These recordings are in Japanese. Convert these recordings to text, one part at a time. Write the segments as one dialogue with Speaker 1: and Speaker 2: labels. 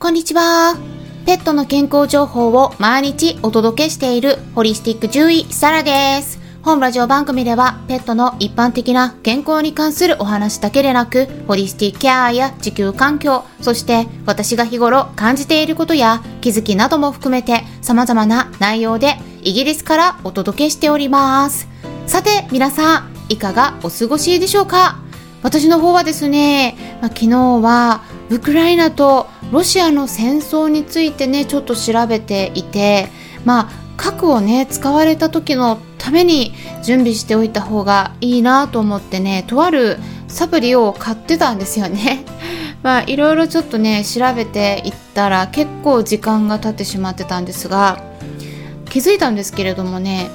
Speaker 1: こんにちは。ペットの健康情報を毎日お届けしているホリスティック獣医サラです。本ラジオ番組ではペットの一般的な健康に関するお話だけでなく、ホリスティックケアや地球環境、そして私が日頃感じていることや気づきなども含めて様々な内容でイギリスからお届けしております。さて皆さん、いかがお過ごしでしょうか？私の方はですね、まあ、昨日はウクライナとロシアの戦争についてねちょっと調べていてまあ核をね使われた時のために準備しておいた方がいいなと思ってねとあるサプリを買ってたんですよね。まあいろいろちょっとね調べていったら結構時間が経ってしまってたんですが気づいたんですけれどもね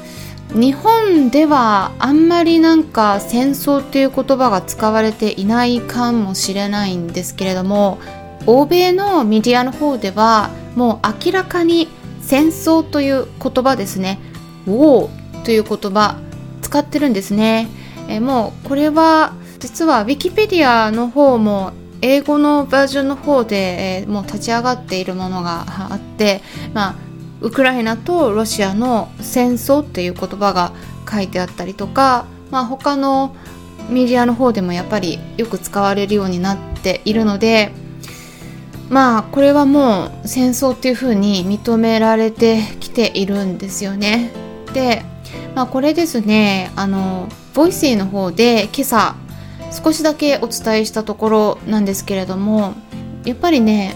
Speaker 1: 日本ではあんまりなんか戦争っていう言葉が使われていないかもしれないんですけれども欧米のメディアの方ではもう明らかに戦争という言葉ですね War という言葉使ってるんですね。えもうこれは実は Wikipedia の方も英語のバージョンの方で、え、もう立ち上がっているものがあって、まあ、ウクライナとロシアの戦争っていう言葉が書いてあったりとか、まあ、他のメディアの方でもやっぱりよく使われるようになっているのでまあこれはもう戦争っていうふうに認められてきているんですよね。で、まあ、これですねあの Voicy の方で今朝少しだけお伝えしたところなんですけれどもやっぱりね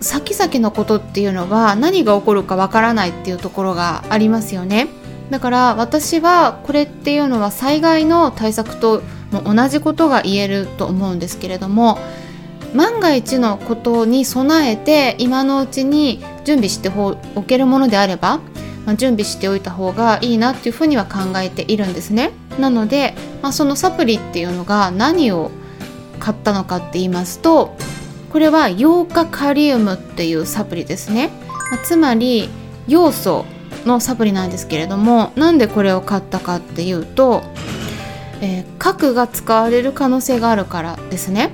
Speaker 1: 先々のことっていうのは何が起こるかわからないっていうところがありますよね。だから私はこれっていうのは災害の対策とも同じことが言えると思うんですけれども万が一のことに備えて今のうちに準備しておけるものであれば、まあ、準備しておいた方がいいなっていうふうには考えているんですね。なので、まあ、そのサプリっていうのが何を買ったのかって言いますとこれはヨーカカリウムっていうサプリですね、ま、つまり要素のサプリなんですけれどもなんでこれを買ったかっていうと、えー、核が使われる可能性があるからですね。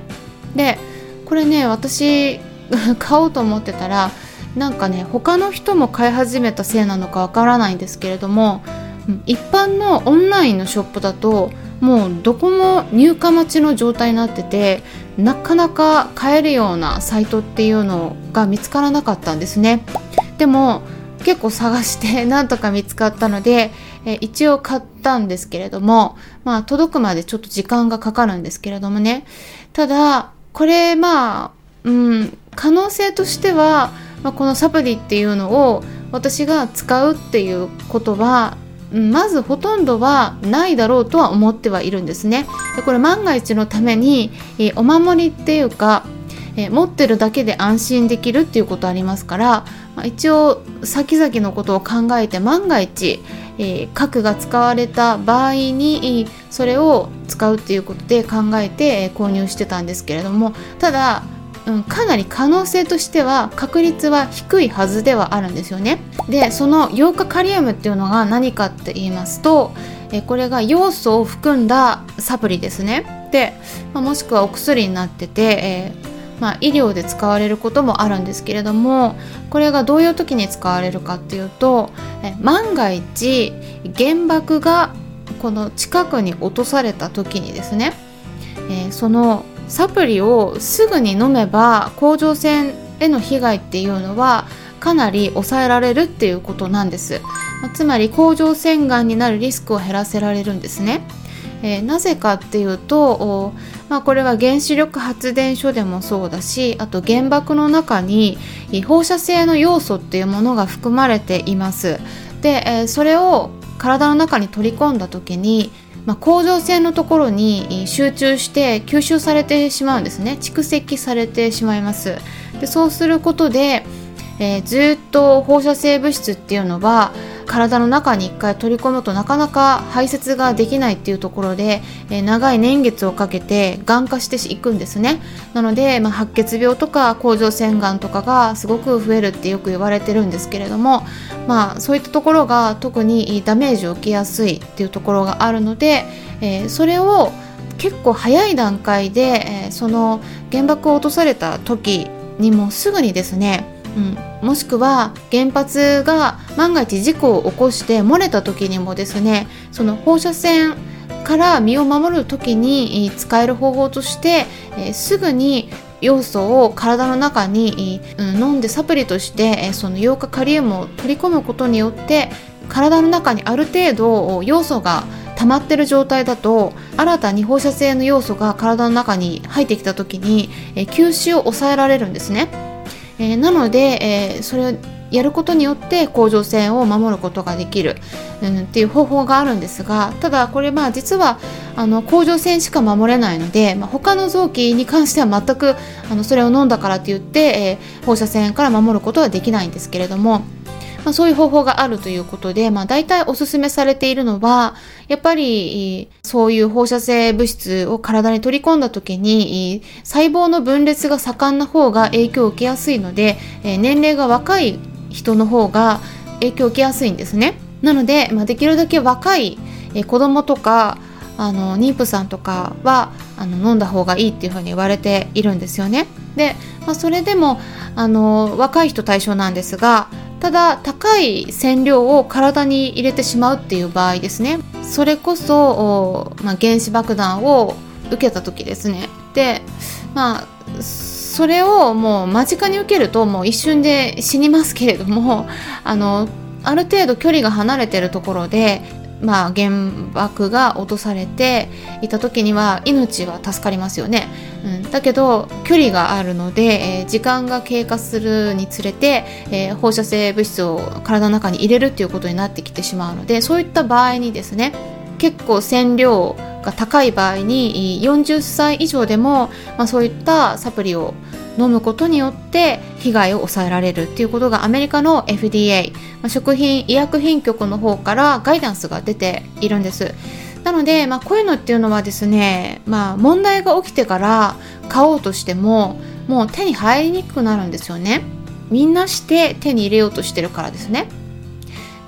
Speaker 1: でこれね私 買おうと思ってたらなんかね他の人も買い始めたせいなのかわからないんですけれども一般のオンラインのショップだともうどこも入荷待ちの状態になっててなかなか買えるようなサイトっていうのが見つからなかったんですね。でも結構探して なんとか見つかったので、え一応買ったんですけれどもまあ届くまでちょっと時間がかかるんですけれどもね。ただこれまあ、うん、可能性としては、まあ、このサプリっていうのを私が使うっていうことはまずほとんどはないだろうとは思ってはいるんですね。でこれ万が一のために、えお守りっていうか、え持ってるだけで安心できるっていうことありますから、まあ、一応先々のことを考えて万が一、えー、核が使われた場合にそれを使うっていうことで考えて購入してたんですけれどもただ、うん、かなり可能性としては確率は低いはずではあるんですよね。でそのヨーカカリウムっていうのが何かって言いますとえこれが要素を含んだサプリですね。で、まあ、もしくはお薬になってて、えーまあ、医療で使われることもあるんですけれどもこれがどういう時に使われるかっていうとえ万が一原爆がこの近くに落とされた時にですね、えー、そのサプリをすぐに飲めば甲状腺への被害っていうのはかなり抑えられるっていうことなんです、つまり甲状腺がんになるリスクを減らせられるんですね。えー、なぜかっていうと、まあ、これは原子力発電所でもそうだしあと原爆の中に放射性の要素っていうものが含まれています。で、えー、それを体の中に取り込んだ時に、まあ、甲状腺のところに集中して吸収されてしまうんですね。蓄積されてしまいます。でそうすることで、えー、ずっと放射性物質っていうのは体の中に1回取り込むとなかなか排泄ができないっていうところで、え、長い年月をかけてがん化していくんですね。なので、まあ、白血病とか甲状腺がんとかがすごく増えるってよく言われてるんですけれども、まあ、そういったところが特にダメージを受けやすいっていうところがあるので、えー、それを結構早い段階で、えー、その原爆を落とされた時にもすぐにですねうん、もしくは原発が万が一事故を起こして漏れた時にもですねその放射線から身を守る時に使える方法として、すぐに要素を体の中に、飲んでサプリとして、え、そのヨウ化カリウムを取り込むことによって体の中にある程度要素が溜まってる状態だと新たに放射性の要素が体の中に入ってきた時に、吸収を抑えられるんですね、えー、なので、えー、それをやることによって甲状腺を守ることができる、うん、っていう方法があるんですがただこれまあ実はあの甲状腺しか守れないので、まあ、他の臓器に関しては全くあのそれを飲んだからといって、えー、放射線から守ることはできないんですけれどもまあ、そういう方法があるということで、まあ、大体おすすめされているのは、やっぱり、そういう放射性物質を体に取り込んだ時に、細胞の分裂が盛んな方が影響を受けやすいので、年齢が若い人の方が影響を受けやすいんですね。なので、まあ、できるだけ若い、子供とかあの妊婦さんとかはあの飲んだ方がいいっていうふうに言われているんですよね。で、まあ、それでもあの若い人対象なんですがただ高い染料を体に入れてしまうっていう場合ですね。それこそ、まあ、原子爆弾を受けた時ですね。でまあそれをもう間近に受けるともう一瞬で死にますけれどもあのある程度距離が離れてるところでまあ、原爆が落とされていた時には命は助かりますよね、うん、だけど距離があるので、えー、時間が経過するにつれて、えー、放射性物質を体の中に入れるっていうことになってきてしまうのでそういった場合にですね結構染料が高い場合に40歳以上でも、まあ、そういったサプリを飲むことによって被害を抑えられるっていうことがアメリカの FDA 食品医薬品局の方からガイダンスが出ているんです。なので、まあ、こういうのっていうのはですね、まあ、問題が起きてから買おうとしてももう手に入りにくくなるんですよね。みんなして手に入れようとしてるからですね。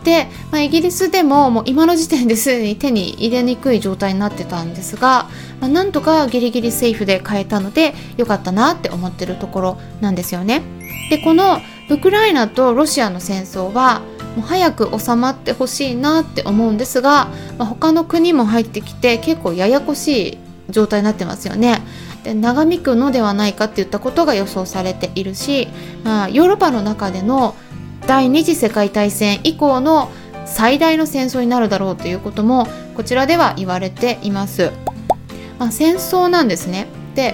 Speaker 1: で、まあ、イギリスでももう今の時点ですでに手に入れにくい状態になってたんですが、まあ、なんとかギリギリセーフで買えたのでよかったなって思ってるところなんですよね。でこのウクライナとロシアの戦争はもう早く収まってほしいなって思うんですが、まあ、他の国も入ってきて結構ややこしい状態になってますよね。で長引くのではないかっていったことが予想されているし、まあ、ヨーロッパの中での第二次世界大戦以降の最大の戦争になるだろうということもこちらでは言われています。まあ、戦争なんですね。で、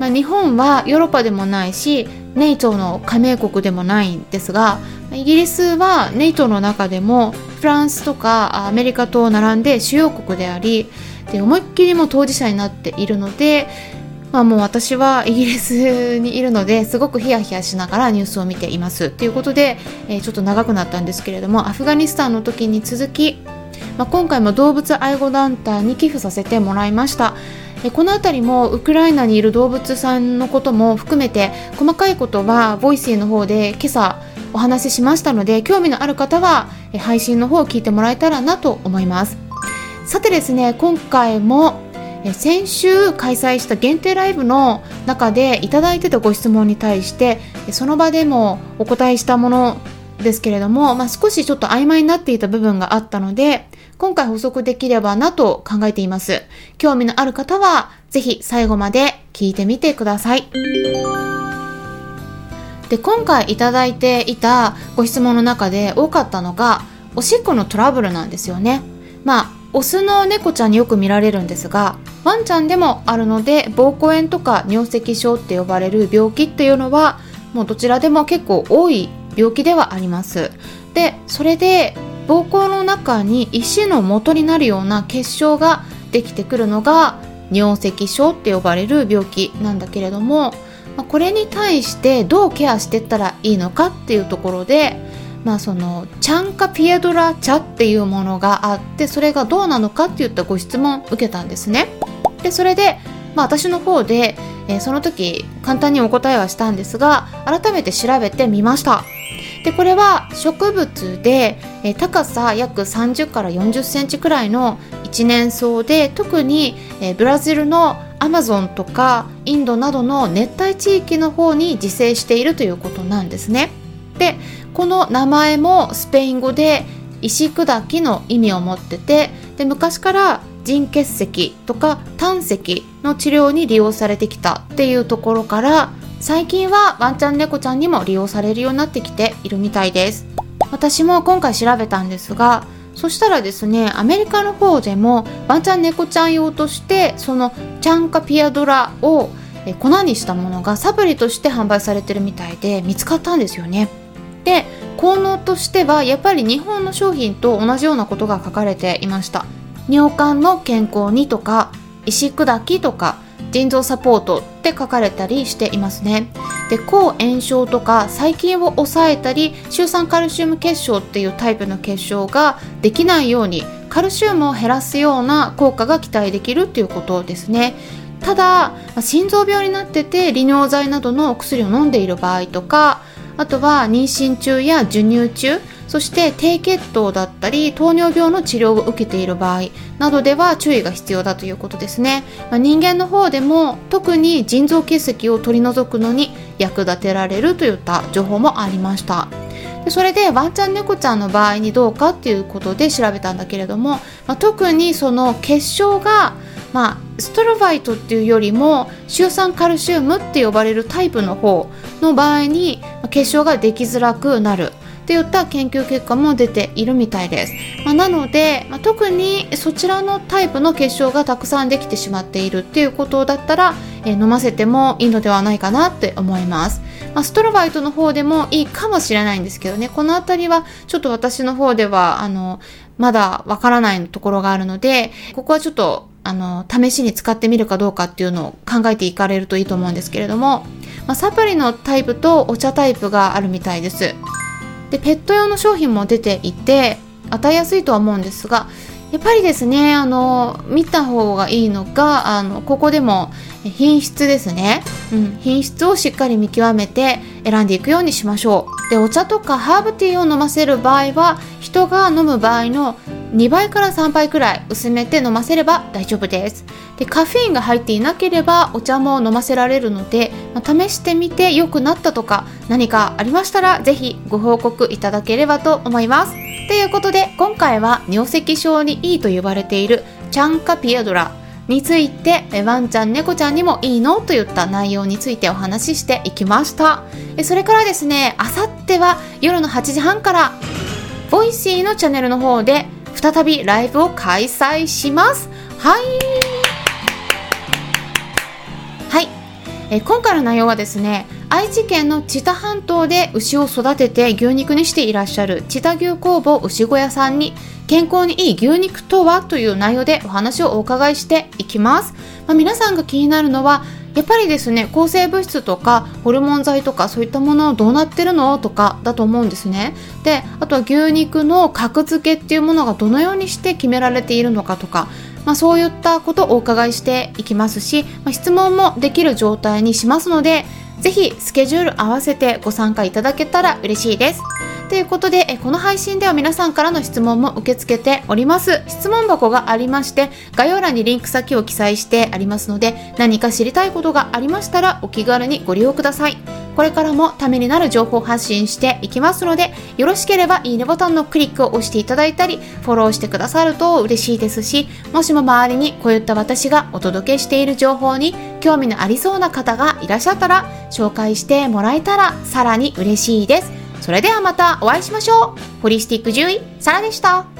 Speaker 1: まあ、日本はヨーロッパでもないしネイトの加盟国でもないんですがイギリスはネイトの中でもフランスとかアメリカと並んで主要国でありで思いっきりも当事者になっているので、まあ、もう私はイギリスにいるのですごくヒヤヒヤしながらニュースを見ています。ということで、えー、ちょっと長くなったんですけれどもアフガニスタンの時に続きまあ、今回も動物愛護団体に寄付させてもらいました。この辺りもウクライナにいる動物さんのことも含めて細かいことは Voicy の方で今朝お話ししましたので興味のある方は配信の方を聞いてもらえたらなと思います。さてですね今回も先週開催した限定ライブの中でいただいてたご質問に対してその場でもお答えしたものですけれども、まあ、少しちょっと曖昧になっていた部分があったので今回補足できればなと考えています。興味のある方は、ぜひ最後まで聞いてみてください。で、今回いただいていたご質問の中で多かったのが、おしっこのトラブルなんですよね。まあ、オスの猫ちゃんによく見られるんですが、ワンちゃんでもあるので、膀胱炎とか尿石症って呼ばれる病気っていうのは、もうどちらでも結構多い病気ではあります。で、それで膀胱の中に石の元になるような結晶ができてくるのが尿石症って呼ばれる病気なんだけれども、ま、これに対してどうケアしていったらいいのかっていうところで、まあ、そのチャンカピエドラ茶っていうものがあってそれがどうなのかっていったご質問を受けたんですね。でそれで、まあ、私の方で、えー、その時簡単にお答えはしたんですが改めて調べてみました。でこれは植物で、え高さ約30から40センチくらいの一年草で特に、えブラジルのアマゾンとかインドなどの熱帯地域の方に自生しているということなんですね。でこの名前もスペイン語で石砕きの意味を持っててで昔から腎結石とか胆石の治療に利用されてきたっていうところから最近はワンちゃん猫ちゃんにも利用されるようになってきているみたいです。私も今回調べたんですがそしたらですねアメリカの方でもワンちゃん猫ちゃん用としてそのチャンカピアドラを粉にしたものがサプリとして販売されてるみたいで見つかったんですよね。で効能としてはやっぱり日本の商品と同じようなことが書かれていました。尿管の健康にとか石砕きとか腎臓サポートって書かれたりしていますね。で抗炎症とか細菌を抑えたりシュウ酸カルシウム結晶っていうタイプの結晶ができないようにカルシウムを減らすような効果が期待できるっていうことですね。ただ心臓病になってて利尿剤などのお薬を飲んでいる場合とかあとは妊娠中や授乳中そして低血糖だったり糖尿病の治療を受けている場合などでは注意が必要だということですね、まあ、人間の方でも特に腎臓結石を取り除くのに役立てられるといった情報もありました。でそれでワンちゃん猫ちゃんの場合にどうかっていうことで調べたんだけれども、まあ、特にその結晶がまあ、ストロバイトっていうよりもシュ酸カルシウムって呼ばれるタイプの方の場合に結晶ができづらくなる。っていった研究結果も出ているみたいです、まあ、なので、まあ、特にそちらのタイプの結晶がたくさんできてしまっているっていうことだったら、えー、飲ませてもいいのではないかなって思います、まあ、ストロバイトの方でもいいかもしれないんですけどね。この辺りはちょっと私の方ではあのまだわからないところがあるのでここはちょっとあの、試しに使ってみるかどうかっていうのを考えていかれるといいと思うんですけれども、まあ、サプリのタイプとお茶タイプがあるみたいです。で、ペット用の商品も出ていて、与えやすいとは思うんですが、やっぱりですね、あの、見た方がいいのが、あの、ここでも品質ですね。うん、品質をしっかり見極めて選んでいくようにしましょう。で、お茶とかハーブティーを飲ませる場合は、人が飲む場合の2倍から3倍くらい薄めて飲ませれば大丈夫ですでカフェインが入っていなければお茶も飲ませられるので、まあ、試してみて良くなったとか何かありましたらぜひご報告いただければと思いますということで今回は尿石症にいいと言われているチャンカピエドラについてワンちゃん猫ちゃんにもいいの？といった内容についてお話ししていきました。それからですねあさっては夜の8時半から Voicy のチャンネルの方で再びライブを開催します。はい。はい、え今回の内容はですね愛知県の知多半島で牛を育てて牛肉にしていらっしゃる知多牛工房牛小屋さんに健康にいい牛肉とはという内容でお話をお伺いしていきます、まあ、皆さんが気になるのはやっぱりですね抗生物質とかホルモン剤とかそういったものどうなってるのとかだと思うんですねであとは牛肉の格付けっていうものがどのようにして決められているのかとかまあ、そういったことをお伺いしていきますし、まあ、質問もできる状態にしますのでぜひスケジュール合わせてご参加いただけたら嬉しいです。ということで、この配信では皆さんからの質問も受け付けております。質問箱がありまして、概要欄にリンク先を記載してありますので、何か知りたいことがありましたらお気軽にご利用ください。これからもためになる情報発信していきますので、よろしければいいねボタンのクリックを押していただいたり、フォローしてくださると嬉しいですし、もしも周りにこういった私がお届けしている情報に興味のありそうな方がいらっしゃったら、紹介してもらえたらさらに嬉しいです。それではまたお会いしましょう。ホリスティック獣医、サラでした。